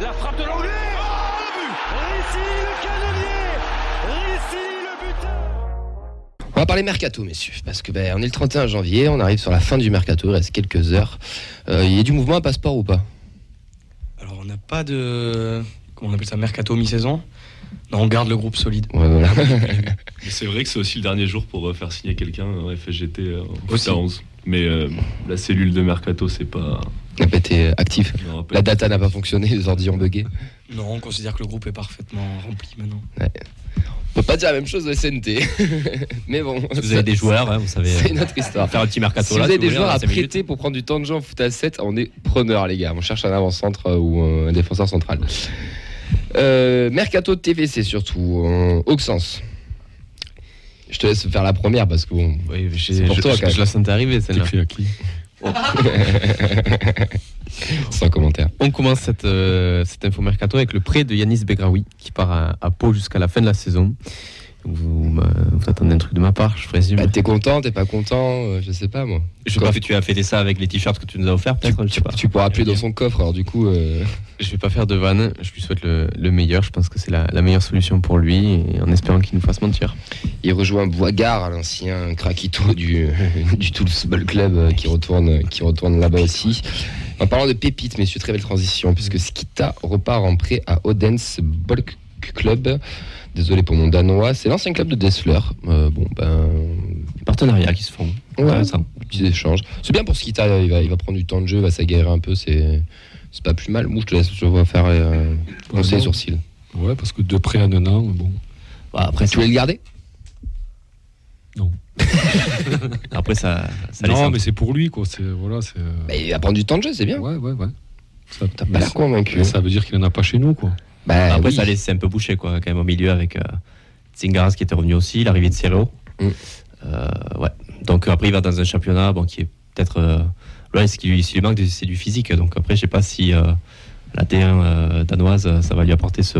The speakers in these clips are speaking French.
La frappe de l'anglais Oh, le but Rissi, le canonnier Rissi, le buteur On va parler mercato, messieurs, parce que ben, on est le 31 janvier, on arrive sur la fin du mercato, il reste quelques heures. Euh, il y a du mouvement à passeport ou pas? Alors, on n'a pas de. Comment on appelle ça Mercato mi-saison? Non, on garde le groupe solide. Ouais, voilà. C'est vrai que c'est aussi le dernier jour pour euh, faire signer quelqu'un en FSGT euh, en Aussi. foot à 11. Mais euh, la cellule de mercato, c'est pas. N'a pas été actif. non, pas- La data n'a pas fonctionné, les ordi ont bugué. Non, on considère que le groupe est parfaitement rempli maintenant. On peut pas dire la même chose de SNT. Mais bon. Si vous avez des joueurs, hein, vous savez, C'est euh, une autre histoire. faire un petit mercato Si vous là. avez si des joueurs à minutes. prêter pour prendre du temps de jeu en foot à 7, on est preneur, les gars. On cherche un avant-centre euh, ou un défenseur central. Euh, mercato de TVC surtout, en Auxence. Je te laisse faire la première parce que bon, Oui, C'est pour je, toi, je- je la sentais arriver celle-là. Sans commentaire. On commence cette, euh, cette info mercato avec le prêt de Yanis Begraoui qui part à Pau jusqu'à la fin de la saison. Vous, bah, vous attendez un truc de ma part, je présume. Bah, t'es content, t'es pas content, euh, je sais pas moi. Je sais pas si tu as fêté ça avec les t-shirts que tu nous as offerts, peut-être. Je sais pas. Tu pourras appeler dans son coffre, alors du coup. euh, Je vais pas faire de vanne, je lui souhaite le, le meilleur. Je pense que c'est la, la meilleure solution pour lui et en espérant qu'il nous fasse mentir. Il rejoint Boisgard, l'ancien craquito du, du Toulouse Football Club euh, qui retourne, qui retourne là-bas aussi. En parlant de pépites, messieurs, très belle transition, puisque Skita repart en prêt à Odense Bulk Club. Désolé pour mon danois, c'est l'ancien club de Dessler. Euh, bon, ben. Partenariats qui se font. Ouais, Intéressant. petits échanges. C'est bien pour Skita, il va, il va prendre du temps de jeu, il va s'aguerrir un peu, c'est. C'est pas plus mal. Moi, je te laisse, je vois faire euh, conseil bon. sourcil. Ouais, parce que de près à un an, bon. Bah, après, Tu voulais le garder? Après, ça. ça non, mais c'est pour lui, quoi. C'est voilà, c'est. euh, bah, Il va prendre du temps de jeu, c'est bien. Ouais, ouais, ouais. Ça, T'as pas l'air convaincu. mais ça veut dire qu'il en a pas chez nous, quoi. Bah, Après, oui. ça laisse un peu bouché, quoi, quand même, au milieu avec euh, Tsingaras qui était revenu aussi, l'arrivée de Cielo. Mm. Euh, ouais. Donc, euh, après, il va dans un championnat bon, qui est peut-être. Euh, là, ce qui lui, ce qui lui manque, c'est du physique. Donc, après, je sais pas si euh, la T1 euh, danoise, ça va lui apporter ce,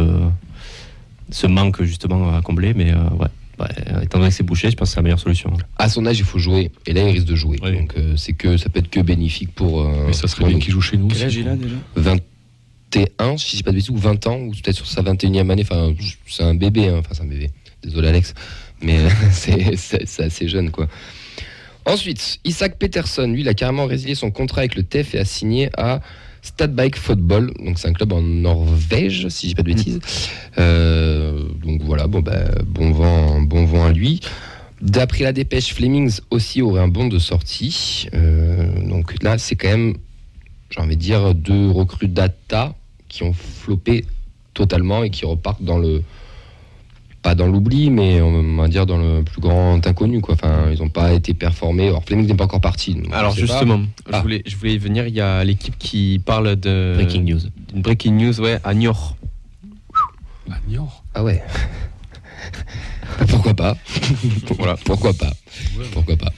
ce manque, justement, à combler. Mais, euh, ouais. Ouais, étant donné que c'est bouché, je pense que c'est la meilleure solution. à son âge, il faut jouer. Et là, il risque de jouer. Oui. Donc, euh, c'est que ça peut être que bénéfique pour. euh, Mais ça serait bien qu'il joue chez nous. Quel âge il a déjà? 21, si je dis pas de bêtises, ou 20 ans, ou peut-être sur sa 21e année. Enfin, c'est un bébé. hein. Enfin, c'est un bébé. Désolé, Alex. Mais euh, c'est assez jeune, quoi. Ensuite, Isaac Peterson, lui, il a carrément résilié son contrat avec le TEF et a signé à Stad Bike Football. Donc, c'est un club en Norvège, si je dis pas de bêtises. Euh, donc, voilà, bon, bah, bon, vent, bon vent à lui. D'après la dépêche, Flemings aussi aurait un bon de sortie. Euh, donc là, c'est quand même, j'ai envie de dire, deux recrues data qui ont floppé totalement et qui repartent dans le. Pas dans l'oubli, mais on va dire dans le plus grand inconnu. Quoi. Enfin, ils n'ont pas été performés. Alors, Flemings n'est pas encore parti. Alors je justement, Ah. je, voulais, je voulais y venir, il y a l'équipe qui parle de... Breaking news. Une breaking news, ouais, à Niort. À Niort. Ah ouais. pourquoi pas Voilà, pourquoi pas Pourquoi pas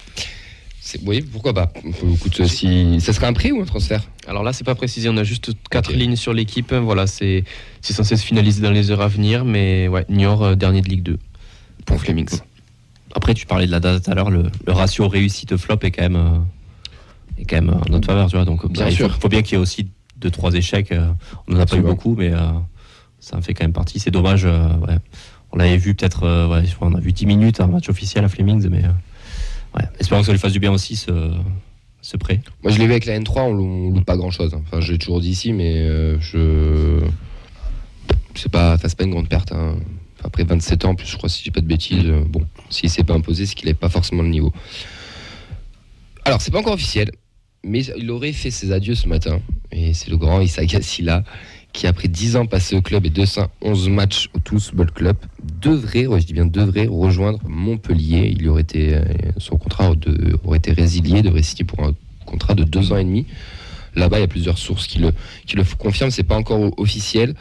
Oui, pourquoi pas Écoute, si... Ça serait un prix ou un transfert Alors là, c'est pas précisé, on a juste quatre lignes sur l'équipe. Voilà, c'est censé se finaliser dans les heures à venir, mais ouais, Niort, euh, dernier de Ligue 2 pour Flemings. Après, tu parlais de la date tout à l'heure, le, le ratio réussite-flop est quand même, euh, est quand même en notre faveur, tu vois. Donc, Bien il faut, sûr. faut bien qu'il y ait aussi deux, trois échecs. euh, on n'en a pas eu beaucoup, mais ça en fait quand même partie. C'est dommage. ouais. On l'avait vu peut-être, ouais, on a vu 10 minutes un match officiel à Flemings, mais ouais. espérons que ça lui fasse du bien aussi ce, ce prêt. Moi, je l'ai vu avec la N3, on lou- on loupe pas grand chose. Enfin, je l'ai toujours dit ici, mais euh, je. C'est pas, pas une grande perte. hein. Enfin, Après 27 ans, plus, je crois, si j'ai pas de bêtises, euh, bon, s'il s'est pas imposé, c'est qu'il n'avait pas forcément le niveau. Alors, c'est pas encore officiel, mais il aurait fait ses adieux ce matin. Et c'est le grand Issa Gassila qui, après 10 ans passés au club et 211 matchs au Toulouse Football Club, devrait, je dis bien devrait, rejoindre Montpellier. Il aurait été, euh, son contrat de- aurait été résilié, devrait signer pour un contrat de deux ans et demi. Là-bas, il y a plusieurs sources qui le, qui le confirment, c'est pas encore officiel.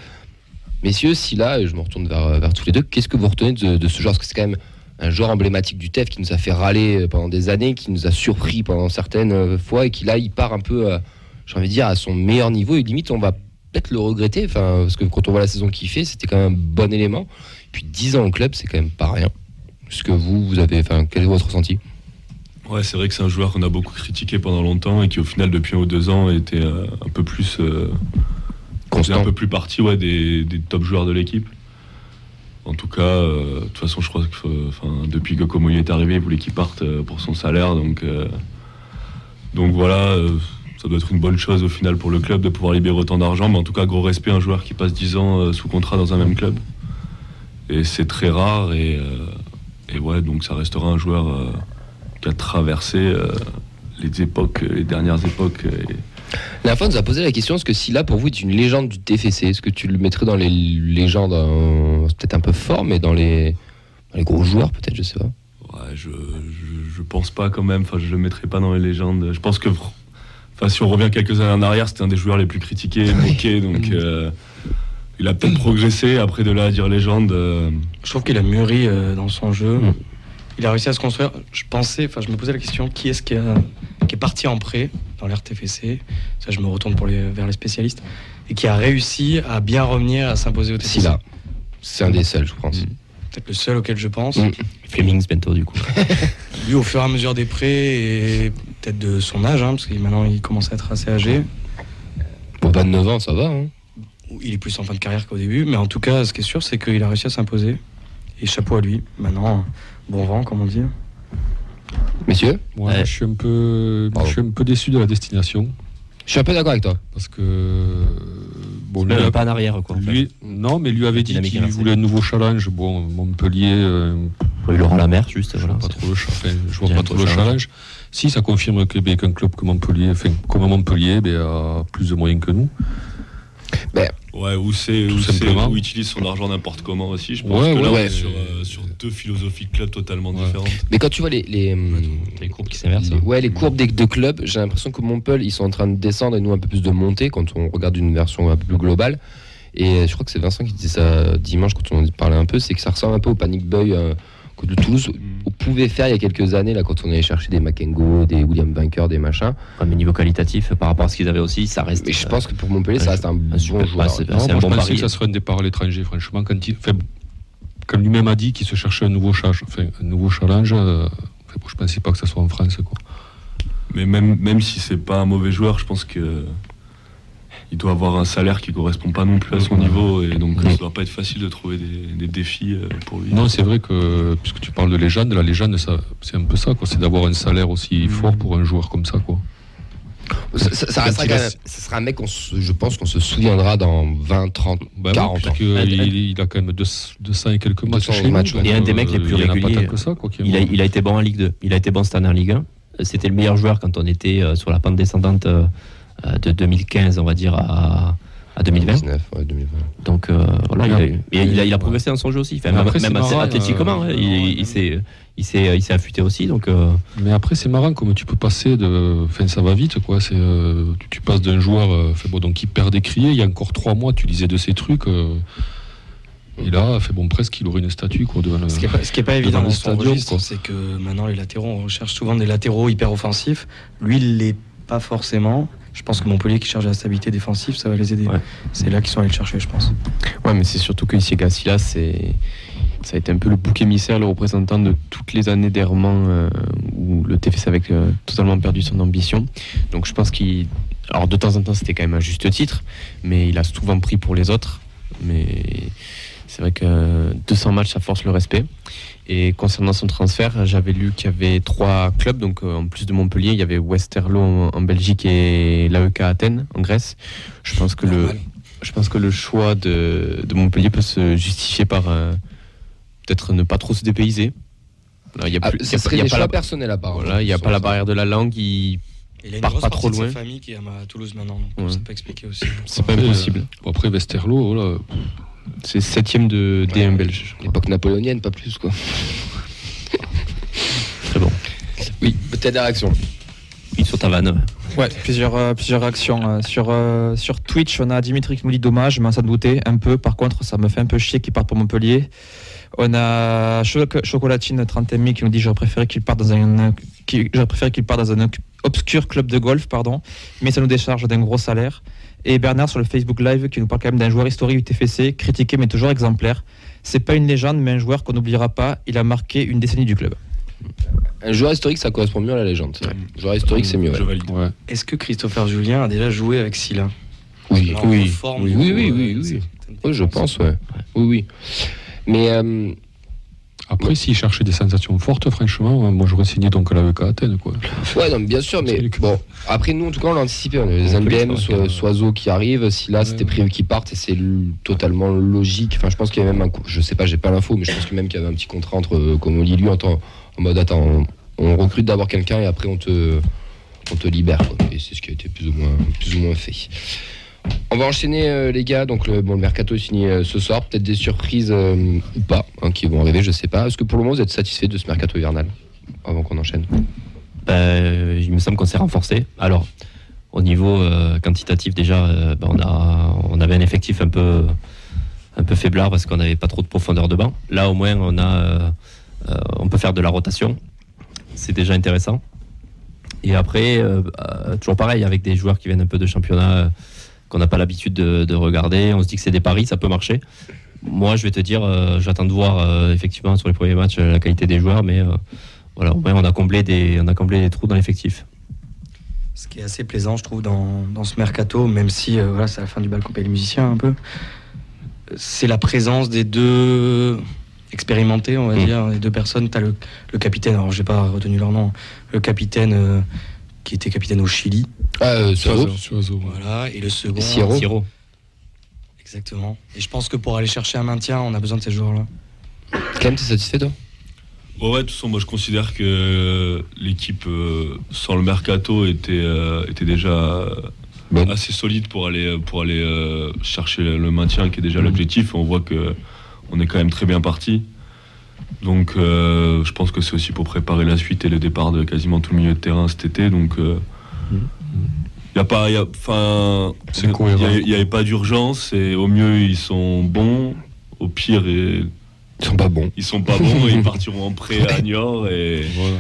Messieurs, si là, je me retourne vers, vers tous les deux, qu'est-ce que vous retenez de, ce joueur? Parce que c'est quand même un joueur emblématique du TEF qui nous a fait râler pendant des années, qui nous a surpris pendant certaines euh, fois et qui là, il part un peu, euh, j'ai envie de dire, à son meilleur niveau et limite, on va peut-être le regretter, enfin, parce que quand on voit la saison qu'il fait, c'était quand même un bon élément. Et puis 10 ans au club, c'est quand même pas rien. Est-ce que vous, vous avez, enfin, quel est votre ressenti? Ouais, c'est vrai que c'est un joueur qu'on a beaucoup critiqué pendant longtemps et qui, au final, depuis un ou deux ans, était euh, un peu plus euh, Constant. un peu plus partie ouais, des, des top joueurs de l'équipe. En tout cas, euh, de toute façon, je crois que euh, depuis que Comoy est arrivé, il voulait qu'il parte euh, pour son salaire. Donc, donc voilà, ça doit être une bonne chose au final pour le club de pouvoir libérer autant d'argent. Mais en tout cas, gros respect à un joueur qui passe 10 ans euh, sous contrat dans un même club. Et c'est très rare. Et, euh, et ouais, donc ça restera un joueur euh, qui a traversé euh, les époques, les dernières époques. Et, La fois, on nous a posé la question est-ce que Silla, pour vous, est une légende du TFC Est-ce que tu le mettrais dans les légendes C'est peut-être un peu fort, mais dans les, dans les gros joueurs, peut-être, je sais pas. Ouais, je, je, je pense pas quand même. Enfin, je le mettrai pas dans les légendes. Je pense que, enfin, si on revient quelques années en arrière, c'était un des joueurs les plus critiqués, et moqués. Donc, euh, il a peut-être progressé. Après, de là à dire légende, euh, Je trouve qu'il a mûri euh, dans son jeu. Mm. Il a réussi à se construire. Je pensais, enfin, je me posais la question qui est-ce qui, a- qui est parti en prêt dans l'RTFC Ça, je me retourne pour les, vers les spécialistes. Et qui a réussi à bien revenir, à s'imposer au TFC. Silla. C'est un des seuls, je pense. Peut-être le seul auquel je pense. Mm. Flemings bientôt du coup. Lui, au fur et à mesure des prêts et peut-être de son âge, hein, parce que maintenant il commence à être assez âgé. Pour 29 ans, ça va. hein. Il est plus en fin de carrière qu'au début, mais en tout cas, ce qui est sûr, c'est qu'il a réussi à s'imposer. Et chapeau à lui. Maintenant, bon vent, comme on dit. Messieurs, Moi, Ouais. je, suis un peu, Pardon. je suis un peu déçu de la destination. je suis un peu d'accord avec toi. Parce que. Bon, lui, pas en arrière quoi. en fait. lui- non, mais lui avait dit qu'il voulait un nouveau challenge. Bon, Montpellier, euh, Ouais, Laurent Lamère juste je voilà. vois pas trop le, cha- enfin, je vois J'ai pas un trop peu le challenge. challenge. Si, ça confirme que ben, qu'un club comme Montpellier, enfin, comme Montpellier, ben, a plus de moyens que nous. Ouais, où c'est, où utilise son argent n'importe comment aussi. Je pense Ouais, que ouais, là, on ouais. est sur, euh, sur deux philosophies de club totalement Ouais. différentes. Mais quand tu vois les, les, hum, Les courbes qui s'inversent. les- ouais, les courbes des deux clubs, j'ai l'impression que Montpellier, ils sont en train de descendre et nous un peu plus de monter quand on regarde une version un peu plus globale. Et je crois que c'est Vincent qui disait ça dimanche quand on en parlait un peu, c'est que ça ressemble un peu au Panic Boy euh, de Toulouse. On pouvait faire il y a quelques années, là, quand on allait chercher des Makengo, des William Bunker, des machins. Ouais, mais niveau qualitatif par rapport à ce qu'ils avaient aussi, ça reste. Mais je pense que pour Montpellier, ça reste un bon super- joueur. bah, Non, un bon je pensais pari. que ça serait un départ à l'étranger, franchement. Quand, il, quand lui-même a dit qu'il se cherchait un nouveau, challenge, enfin, un nouveau challenge, euh, enfin, je pensais pas que ça soit en France. Quoi. Mais même, même si c'est pas un mauvais joueur, je pense que il doit avoir un salaire qui correspond pas non plus à son niveau et donc Mhm. ça doit pas être facile de trouver des, des défis euh, pour lui. Non, c'est vrai que, puisque tu parles de légende, la légende, ça, c'est un peu ça, quoi. C'est d'avoir un salaire aussi fort pour un joueur comme ça, quoi. Ça, ça- ça restera Quand il quand a- même- ça sera un mec, se- je pense qu'on se souviendra dans 20, 30, Bah 40 ans. parce il, il a quand même 200 et quelques matchs 200 chez donc, Et un des mecs les euh, plus il a réguliers. ça, quoi, Il a, il a été bon en Ligue 2. Il a été bon cette année en Ligue 1. C'était le meilleur joueur quand on était euh, sur la pente descendante euh, euh, de 2015, on va dire, à, à 2020. 19, ouais, 2020. Donc euh, voilà, il a, il, a, il a Ouais. progressé dans son jeu aussi. Enfin, même après, même marrant, athlétiquement, euh, hein, il, il s'est il s'est il s'est affûté aussi. Donc euh, Mais après, c'est marrant comme tu peux passer de. Enfin, ça va vite, quoi. C'est, euh, tu, tu passes d'un joueur euh, fait, bon, donc, qui perd des criers. Il y a encore trois mois, tu lisais de ces trucs. euh, et là, fait bon, presque, il aurait une statue, quoi, devant le. Ce qui n'est pas, ce qui est pas évident dans stadium, registre, c'est que maintenant les latéraux, on recherche souvent des latéraux hyper offensifs. Lui, il l'est pas forcément. Je pense que Montpellier qui cherche la stabilité défensive, ça va les aider. Ouais. C'est là qu'ils sont allés le chercher, je pense. Ouais, mais c'est surtout que Gassila, c'est. Ça a été un peu le bouc émissaire, le représentant de toutes les années d'errement euh, où le TFC avait euh, totalement perdu son ambition. Donc je pense qu'il. Alors de temps en temps, c'était quand même un juste titre, mais il a souvent pris pour les autres. Mais c'est vrai que 200 matchs, ça force le respect. Et concernant son transfert, j'avais lu qu'il y avait trois clubs. Donc euh, en plus de Montpellier, il y avait Westerlo en, en Belgique et l'AEK Athènes en Grèce. Je pense que le. Normal. Je pense que le choix de, de Montpellier peut se justifier par euh, peut-être ne pas trop se dépayser. Il n'y a, Ah, plus- il y ça a- serait il y a des pas choix la, personnels à part. voilà, il y a pas la barrière de la langue. il- Il a une Part grosse pas trop de sa loin. famille qui est à Toulouse maintenant. Donc Ouais. Ça peut expliquer aussi. C'est pas impossible. Bon, après, Westerlo, voilà. C'est septième de D1 Ouais. belge. je. L'époque napoléonienne, pas plus quoi. très bon. Oui, peut-être des réactions. Il sur ta vanne. Ouais, plusieurs, euh, plusieurs réactions. euh, sur, euh, sur Twitch, on a Dimitri qui nous dit dommage, mais ça doutait un peu. Par contre, ça me fait un peu chier qu'il parte pour Montpellier. On a Choc- Chocolatine 30 mi qui nous dit j'aurais préféré qu'il parte dans un j'aurais préféré qu'il parte dans un obscur club de golf, pardon, mais ça nous décharge d'un gros salaire. Et Bernard sur le Facebook Live qui nous parle quand même d'un joueur historique du TFC, critiqué mais toujours exemplaire. C'est pas une légende, mais un joueur qu'on n'oubliera pas. Il a marqué une décennie du club. Un joueur historique, ça correspond mieux à la légende. vrai. Un joueur historique, c'est mieux. Ouais. Ouais. Est-ce que Christopher Julien a déjà joué avec Silla? Oui, oui, forme, oui, oui, oui, euh, oui, oui. certaines Oui, je pense, ouais. Oui, oui. Mais euh, Après, s'il cherchait des sensations fortes, franchement, euh, moi j'aurais signé donc à la EK Athènes. Quoi. ouais, non, bien sûr, mais bon. Après, nous, en tout cas, on l'a anticipé. On a les NBM, le faire, so- ouais. Soiseau qui arrive. Si là, c'était prévu qu'ils partent, et c'est totalement logique. Enfin, je pense qu'il y avait même un. co- Je sais pas, j'ai pas l'info, mais je pense que même qu'il y avait un petit contrat entre euh, comme lui en, temps- en mode attends, on, on recrute d'abord quelqu'un et après on te, on te libère. quoi. Et c'est ce qui a été plus ou moins, plus ou moins fait. On va enchaîner euh, les gars, donc le, mercato est signé euh, ce soir, peut-être des surprises euh, ou pas, hein, qui vont arriver, je sais pas. Est-ce que pour le moment vous êtes satisfait de ce mercato hivernal Avant qu'on enchaîne? Ben, il me semble qu'on s'est renforcé. Alors, au niveau quantitatif, déjà, ben, on, avait un effectif un peu, un faiblard parce qu'on n'avait pas trop de profondeur de banc. Là, au moins, on, on peut faire de la rotation. C'est déjà intéressant. Et après, euh, toujours pareil, avec des joueurs qui viennent un peu de championnat qu'on n'a pas l'habitude de, de regarder, on se dit que c'est des paris, ça peut marcher. Moi, je vais te dire, euh, j'attends de voir euh, effectivement sur les premiers matchs euh, la qualité des joueurs, mais voilà, au moins, on a comblé des, on a comblé des trous dans l'effectif. Ce qui est assez plaisant, je trouve, dans, dans ce mercato, même si voilà, c'est la fin du bal coupé les musiciens un peu, c'est la présence des deux expérimentés, on va Mm. dire, les deux personnes. Tu as le, le capitaine, alors j'ai pas retenu leur nom, le capitaine qui était capitaine au Chili, Ah, euh, Soiseau, ouais. voilà, et le second. Siro. Siro. Exactement. Et je pense que pour aller chercher un maintien, on a besoin de ces joueurs-là. Clem, t'es satisfait toi? Ouais, ouais, de toute façon, moi je considère que l'équipe euh, sans le mercato était, euh, était déjà assez solide pour aller, pour aller euh, chercher le maintien qui est déjà l'objectif. On voit que on est quand même très bien parti. Donc euh, je pense que c'est aussi pour préparer la suite et le départ de quasiment tout le milieu de terrain cet été. Donc il y a pas, y a, enfin, C'est il n'y avait pas d'urgence et au mieux ils sont bons, au pire et Ils sont pas bons. ils sont pas bons et ils partiront en prêt à Niort et, Voilà.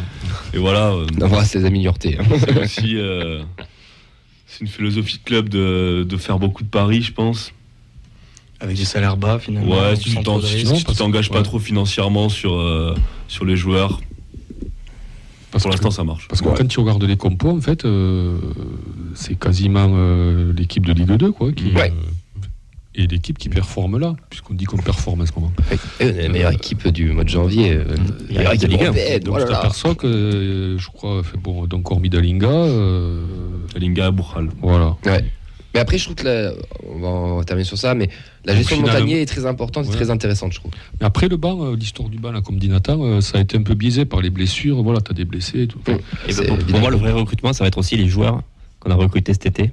et voilà. euh, embrasse ses amis Niortais. hein. C'est aussi euh, c'est une philosophie de club de, de faire beaucoup de paris, je pense. Avec des salaires bas, finalement. Ouais, si tu si t'engages pas ouais. trop financièrement sur, euh, sur les joueurs, Parce pour que- l'instant ça marche. Parce que quand tu regardes les compos, en fait, euh, c'est quasiment euh, l'équipe de Ligue 2, quoi, qui, Ouais. euh, et l'équipe qui performe là, puisqu'on dit qu'on performe à ce moment. Et on est la meilleure équipe du mois de janvier. euh, la meilleure de équipe européenne. Donc oh là tu là. t'aperçois que, euh, je crois, fait, bon, donc hormis Dalinga, euh, Linga Bouchal. voilà. Mais après, je trouve que la- on, va, on va terminer sur ça, mais la gestion de Montagnier est très importante et Ouais. très intéressante, je trouve. Mais après le banc, euh, l'histoire du banc, là, comme dit Nathan, euh, ça a été un peu biaisé par les blessures. Voilà, tu as des blessés et tout. Mm. Et ben, pour, moi, le vrai recrutement, ça va être aussi les joueurs qu'on a recrutés cet été.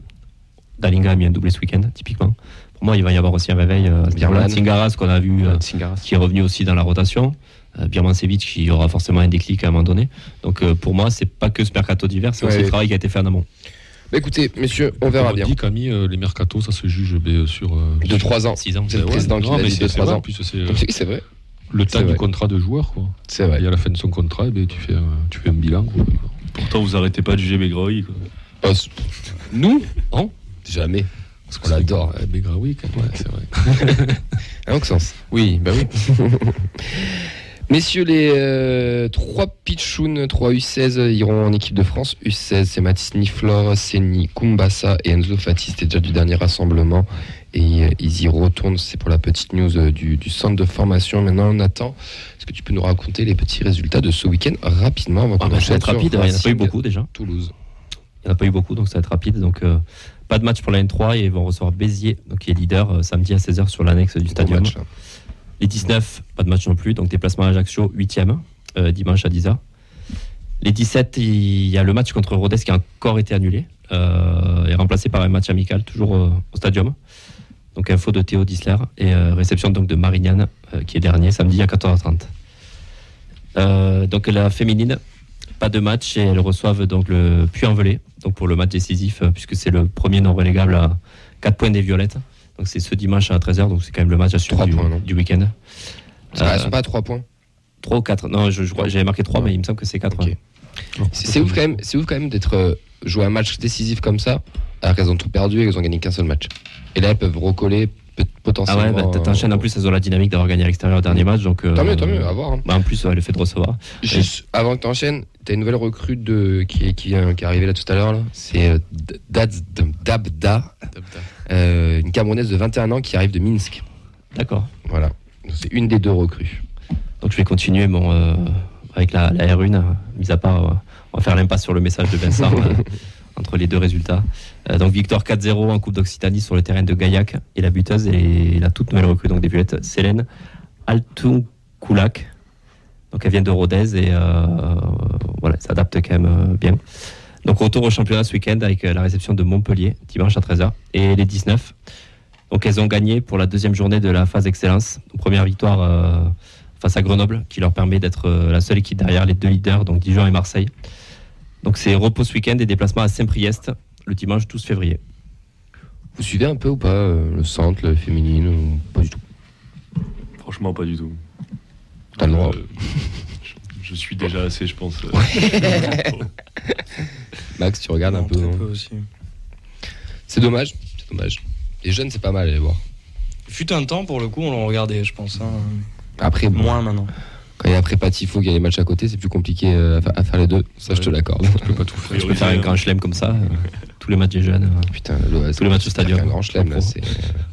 Dalinga a mis un doublé ce week-end, typiquement. Pour moi, il va y avoir aussi un réveil. Euh, Birman. Tsingaras, qu'on a vu, euh, qui est revenu aussi dans la rotation. Euh, Birmancevic, qui aura forcément un déclic à un moment donné. Donc, euh, pour moi, c'est pas que ce mercato d'hiver, c'est aussi le travail qui a été fait en amont. Bah, écoutez, messieurs, on verra On bien. dit Camille, euh, les mercatos, ça se juge ben, sur. euh, De 3 ans. 6 ans. C'est le ouais. président qui l'a mais dit c'est- de c'est 3 vrai, ans. c'est euh, c'est vrai. le temps du contrat de joueur. Quoi. C'est Et vrai. à la fin de son contrat, eh ben, tu, fais, un- tu fais un bilan. quoi. Pourtant vous arrêtez pas de juger Begroy. quoi. C'est- Nous Non Jamais. Parce qu'on l'adore. Eh, Begraoui, quand même, ouais, c'est vrai. À Auxence. Oui, bah oui. Messieurs, les euh, 3 Pichounes, 3 U16 iront en équipe de France. U16, c'est Mathis Niflor, Seni Kumbassa et Enzo Fati. C'était déjà du dernier rassemblement. Et euh, ils y retournent. C'est pour la petite news euh, du, du centre de formation. Maintenant, Nathan, est-ce que tu peux nous raconter les petits résultats de ce week-end rapidement avant Ah, bah, ça va être rapide, il n'y en a pas eu beaucoup déjà. Toulouse? Il n'y en a pas eu beaucoup, donc ça va être rapide. Donc, euh, pas de match pour la N3 et ils vont recevoir Béziers, donc qui est leader, samedi à 16h sur l'annexe du Gros stadium. match, hein. Les 19, pas de match non plus, donc déplacement à Ajaccio, 8e, euh, dimanche à 10h. Les 17, il y a le match contre Rodez qui a encore été annulé euh, et remplacé par un match amical, toujours euh, au stadium. Donc info de Théo Disler et réception donc de Marignane qui est dernier, samedi à 14h30. Euh, donc la féminine, pas de match et elles reçoivent donc le Puy-en-Velay donc pour le match décisif puisque c'est le premier non relégable à 4 points des Violettes. Donc c'est ce dimanche à 13h, donc c'est quand même le match à suivre du, points, du week-end. Ça, Elles Euh, sont pas à 3 points. 3 ou 4 Non, je, je crois- j'avais marqué 3, Ouais. mais il me semble que c'est 4. Ok. C'est c'est ouf quand même, c'est ouf quand même d'être euh, joué un match décisif comme ça, alors qu'elles ont tout perdu et qu'elles ont gagné qu'un seul match. Et là, elles peuvent recoller peut- Ah potentiellement. ouais, bah, t'enchaînes en plus, elles ont la dynamique d'avoir gagné à l'extérieur au dernier match. Donc, euh, Tant mieux, tant mieux, à voir. hein. bah, en plus, ouais, le fait de recevoir. Juste avant que t'enchaînes, t'as une nouvelle recrue de, qui, est- qui, vient- qui est arrivée là tout à l'heure. C'est euh, Dabda. Euh, une Camerounaise de 21 ans qui arrive de Minsk. D'accord. Voilà. C'est une des deux recrues. Donc je vais continuer mon, euh, avec la, la R1, euh, mis à part, euh, on va faire l'impasse sur le message de Vincent euh, entre les deux résultats. Euh, donc victoire 4-0 en Coupe d'Occitanie sur le terrain de Gaillac et la buteuse et la toute nouvelle recrue donc des Violettes, Célène Altunkulak. Donc elle vient de Rodez et euh, voilà, s'adapte quand même euh, bien. Donc retour au championnat ce week-end avec euh, la réception de Montpellier dimanche à 13h et les 19. Donc elles ont gagné pour la deuxième journée de la phase excellence. Première victoire face à Grenoble qui leur permet d'être la seule équipe derrière les deux leaders, donc Dijon et Marseille. Donc c'est repos ce week-end et déplacement à Saint-Priest le dimanche 12 février. Vous suivez un peu ou pas euh, le centre, le féminine ou pas du tout? Franchement, pas du tout. T'as le droit. Euh, je, je suis déjà assez, je pense. euh, Max, tu regardes un peu. très non? peu aussi. C'est dommage. C'est dommage. Les jeunes, c'est pas mal à les voir. Fut un temps, pour le coup, on le regardait, je pense. hein. Après, bon, Moins maintenant. quand il y a après les matchs à côté, c'est plus compliqué euh, à, fa- à faire les deux. Ça, je te l'accorde. Tu peux pas tout faire. Je peux faire un grand chelem comme ça, euh, tous les matchs des jeunes. euh. Putain, le- Tous les matchs au stadium. Un grand chelem, là. C'est...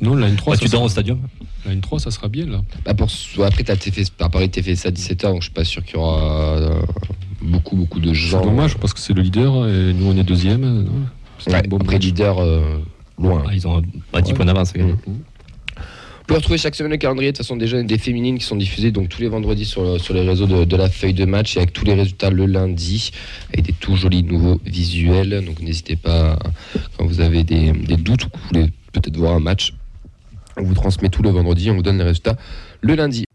Non, la N3, Ouais, ça tu dors sera- au stadium la N3, ça sera bien là. Bah pour, après, t'as TF, par Paris, t'as fait ça à 17h, donc je suis pas sûr qu'il y aura beaucoup, beaucoup de gens. C'est dommage parce que c'est le leader et nous on est deuxième. C'est Ouais, un bon après, match. leader, euh, loin. Ah, Ils ont bah, 10 Ouais. points d'avance. Vous pouvez retrouver chaque semaine le calendrier de toute façon et des féminines qui sont diffusés donc tous les vendredis sur, le- sur les réseaux de, la feuille de match et avec tous les résultats le lundi avec des tout jolis nouveaux visuels. Donc n'hésitez pas quand vous avez des, des doutes ou que vous voulez peut-être voir un match. On vous transmet tout le vendredi, on vous donne les résultats le lundi.